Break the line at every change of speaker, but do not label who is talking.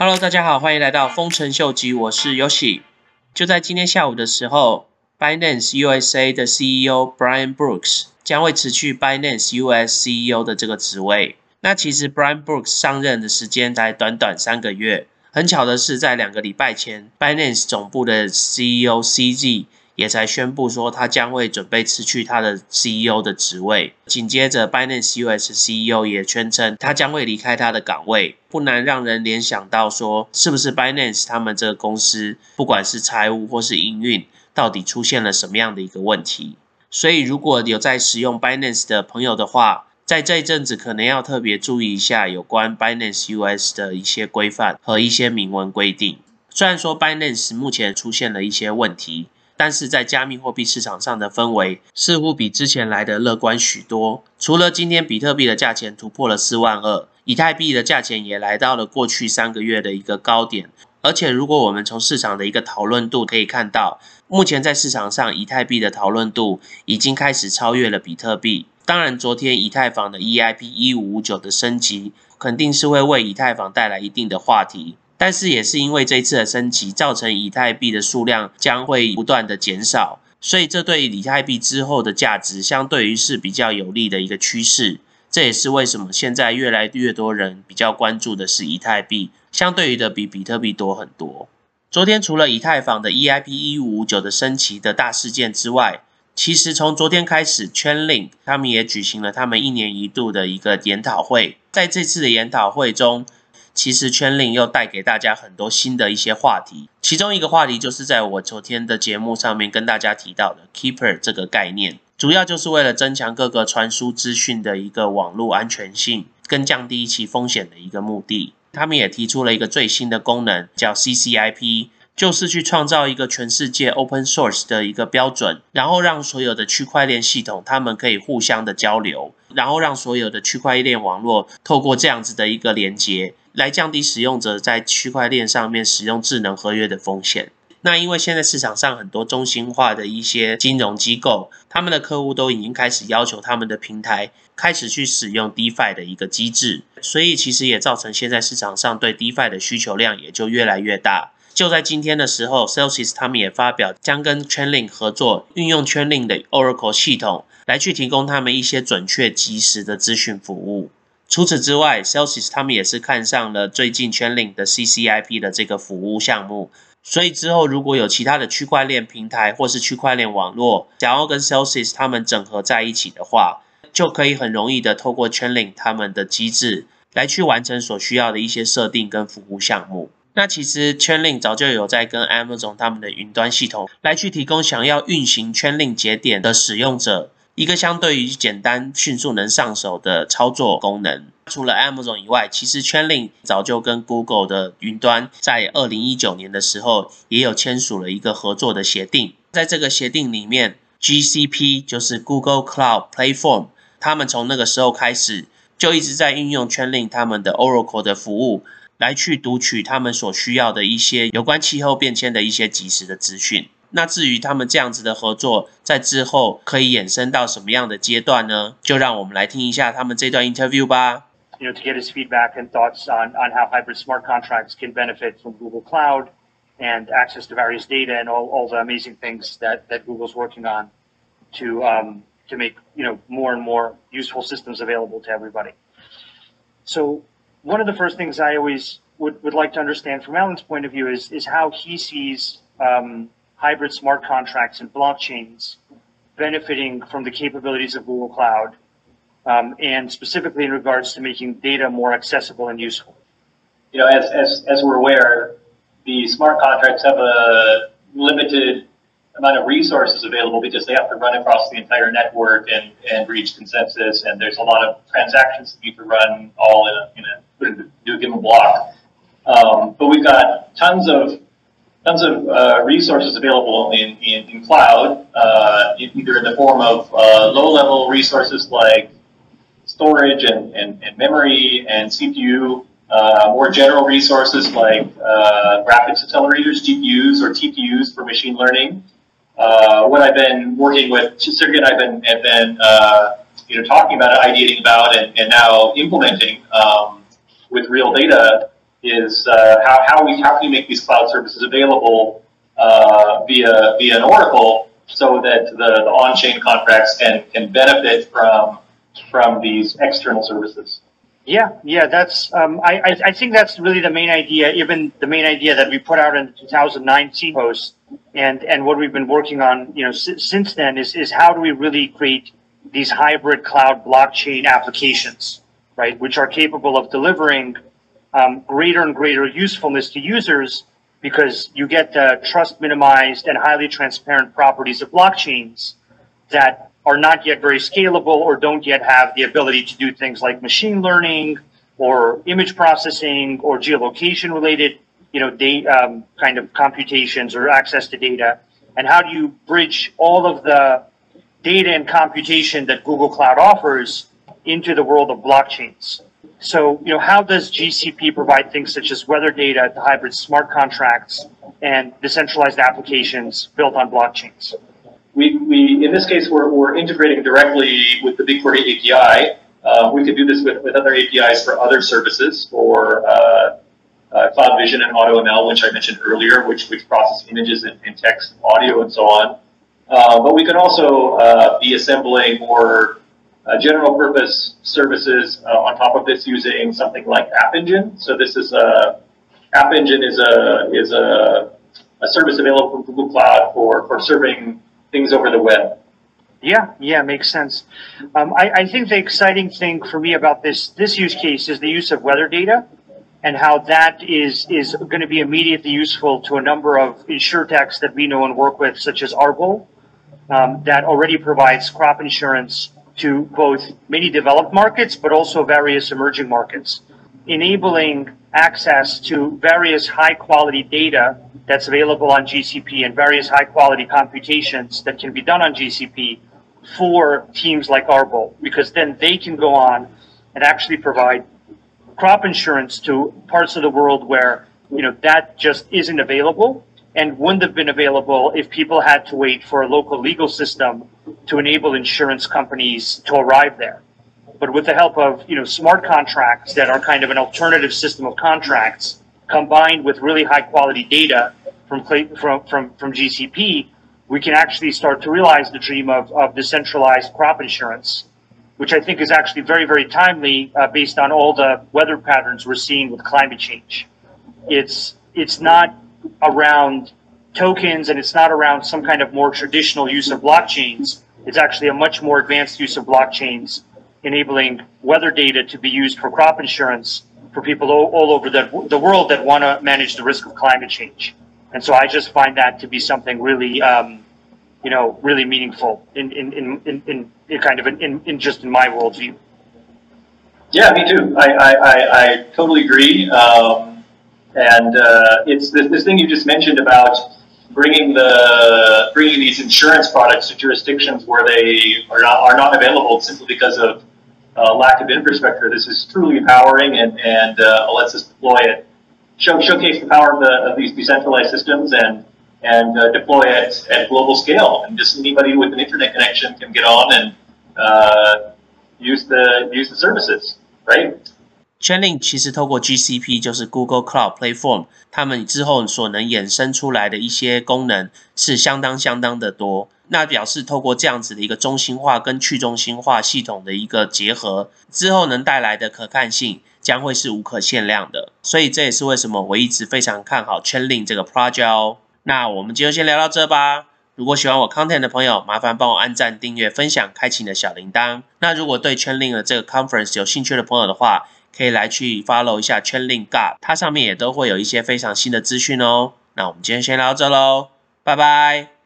Hello，大家好，欢迎来到丰臣秀吉，我是 Yoshi。就在今天下午的时候，Binance USA 的 CEO Brian Brooks 将会辞去 Binance US CEO 的这个职位。那其实 Brian Brooks 上任的时间才短短三个月。很巧的是，在两个礼拜前，Binance 总部的 CEO CZ 也才宣布说，他将会准备辞去他的 CEO 的职位。紧接着，Binance US CEO 也宣称他将会离开他的岗位，不难让人联想到说，是不是 Binance 他们这个公司，不管是财务或是营运，到底出现了什么样的一个问题？所以，如果有在使用 Binance 的朋友的话，在这一阵子可能要特别注意一下有关 Binance US 的一些规范和一些明文规定。虽然说 Binance 目前出现了一些问题。但是在加密货币市场上的氛围似乎比之前来的乐观许多。除了今天比特币的价钱突破了四万二，以太币的价钱也来到了过去三个月的一个高点。而且，如果我们从市场的一个讨论度可以看到，目前在市场上以太币的讨论度已经开始超越了比特币。当然，昨天以太坊的 EIP 一五五九的升级肯定是会为以太坊带来一定的话题。但是也是因为这次的升级，造成以太币的数量将会不断的减少，所以这对以太币之后的价值相对于是比较有利的一个趋势。这也是为什么现在越来越多人比较关注的是以太币，相对于的比比特币多很多。昨天除了以太坊的 EIP 一五五九的升级的大事件之外，其实从昨天开始，Chainlink 他们也举行了他们一年一度的一个研讨会，在这次的研讨会中。其实圈令又带给大家很多新的一些话题，其中一个话题就是在我昨天的节目上面跟大家提到的 Keeper 这个概念，主要就是为了增强各个传输资讯的一个网络安全性，跟降低其风险的一个目的。他们也提出了一个最新的功能，叫 CCIP。就是去创造一个全世界 open source 的一个标准，然后让所有的区块链系统他们可以互相的交流，然后让所有的区块链网络透过这样子的一个连接，来降低使用者在区块链上面使用智能合约的风险。那因为现在市场上很多中心化的一些金融机构，他们的客户都已经开始要求他们的平台开始去使用 DeFi 的一个机制，所以其实也造成现在市场上对 DeFi 的需求量也就越来越大。就在今天的时候，Celsius 他们也发表将跟 Chainlink 合作，运用 Chainlink 的 Oracle 系统来去提供他们一些准确及时的资讯服务。除此之外，Celsius 他们也是看上了最近 Chainlink 的 CCIP 的这个服务项目。所以之后如果有其他的区块链平台或是区块链网络想要跟 Celsius 他们整合在一起的话，就可以很容易的透过 Chainlink 他们的机制来去完成所需要的一些设定跟服务项目。那其实 Chainlink 早就有在跟 Amazon 他们的云端系统来去提供想要运行 Chainlink 节点的使用者一个相对于简单、迅速能上手的操作功能。除了 Amazon 以外，其实 Chainlink 早就跟 Google 的云端在二零一九年的时候也有签署了一个合作的协定。在这个协定里面，GCP 就是 Google Cloud Platform，他们从那个时候开始就一直在运用 Chainlink 他们的 Oracle 的服务。来去读取他们所需要的一些有关气候变迁的一些及时的资讯。那至于他们这样子的合作，在之后可以衍生到什么样的阶段呢？就让我们来听一下他们这段 interview 吧。
You know, to get his feedback and thoughts on on how hybrid smart contracts can benefit from Google Cloud and access to various data and all all the amazing things that that Google's working on to um to make you know more and more useful systems available to everybody. So one of the first things I always would, would like to understand from Allen's point of view is is how he sees um, hybrid smart contracts and blockchains benefiting from the capabilities of Google Cloud, um, and specifically in regards to making data more accessible and useful.
You know, as, as, as we're aware, the smart contracts have a limited amount of resources available because they have to run across the entire network and, and reach consensus. And there's a lot of transactions that need to run all in a, in a, do a given block. Um, but we've got tons of tons of uh, resources available in, in, in cloud, uh, either in the form of uh, low-level resources like storage and, and, and memory and CPU, uh, more general resources like uh, graphics accelerators, GPUs or TPUs for machine learning, uh, what I've been working with Sergey and I've been have been you know talking about, ideating about, and, and now implementing um, with real data is uh, how, how we how can we make these cloud services available uh, via via an Oracle so that the, the on-chain contracts can can benefit from from these external services.
Yeah, yeah, that's um, I, I I think that's really the main idea, even the main idea that we put out in the 2019 post, and and what we've been working on, you know, since then is is how do we really create these hybrid cloud blockchain applications, right, which are capable of delivering um, greater and greater usefulness to users because you get the trust minimized and highly transparent properties of blockchains that are not yet very scalable or don't yet have the ability to do things like machine learning or image processing or geolocation related, you know, data, um, kind of computations or access to data. And how do you bridge all of the data and computation that Google Cloud offers into the world of blockchains? So, you know, how does GCP provide things such as weather data to hybrid smart contracts and decentralized applications built on blockchains?
we, we in this case, we're, we're integrating directly with the BigQuery API. Uh, we could do this with, with other APIs for other services, for uh, uh, Cloud Vision and AutoML, which I mentioned earlier, which, which process images and, and text, audio, and so on. Uh, but we could also uh, be assembling more uh, general purpose services on top of this using something like App Engine. So this is a App Engine is a is a, a service available from Google Cloud for, for serving things over the web.
Yeah, yeah, makes sense. Um, I, I think the exciting thing for me about this this use case is the use of weather data and how that is is going to be immediately useful to a number of insurtechs that we know and work with, such as Arbol, um, that already provides crop insurance to both many developed markets but also various emerging markets, enabling access to various high quality data that's available on GCP and various high quality computations that can be done on GCP for teams like Arbol, because then they can go on and actually provide crop insurance to parts of the world where you know that just isn't available and wouldn't have been available if people had to wait for a local legal system to enable insurance companies to arrive there. But with the help of you know smart contracts that are kind of an alternative system of contracts combined with really high quality data from, from, from, from GCP, we can actually start to realize the dream of, of decentralized crop insurance, which I think is actually very, very timely uh, based on all the weather patterns we're seeing with climate change. It's, it's not around tokens and it's not around some kind of more traditional use of blockchains. It's actually a much more advanced use of blockchains, enabling weather data to be used for crop insurance for people all, all over the, the world that want to manage the risk of climate change. And so I just find that to be something really, um, you know, really meaningful in, in, in, in, in kind of in, in just in my worldview.
Yeah, me too. I, I, I, I totally agree. Um, and uh, it's this, this thing you just mentioned about bringing the bringing these insurance products to jurisdictions where they are not are not available simply because of uh, lack of infrastructure. This is truly empowering and and uh, lets us deploy it show, showcase the power of, the, of these decentralized systems and and uh, deploy it at global scale. And just anybody with an internet connection can get on and uh, use the use the services, right?
Chainlink 其实透过 GCP 就是 Google Cloud Platform，他们之后所能衍生出来的一些功能是相当相当的多。那表示透过这样子的一个中心化跟去中心化系统的一个结合，之后能带来的可看性将会是无可限量的。所以这也是为什么我一直非常看好 Chainlink 这个 project 哦。那我们今天先聊到这吧。如果喜欢我 content 的朋友，麻烦帮我按赞、订阅、分享、开启你的小铃铛。那如果对 Chainlink 的这个 conference 有兴趣的朋友的话，可以来去 follow 一下 Chainlink God，它上面也都会有一些非常新的资讯哦。那我们今天先聊到这喽，拜拜。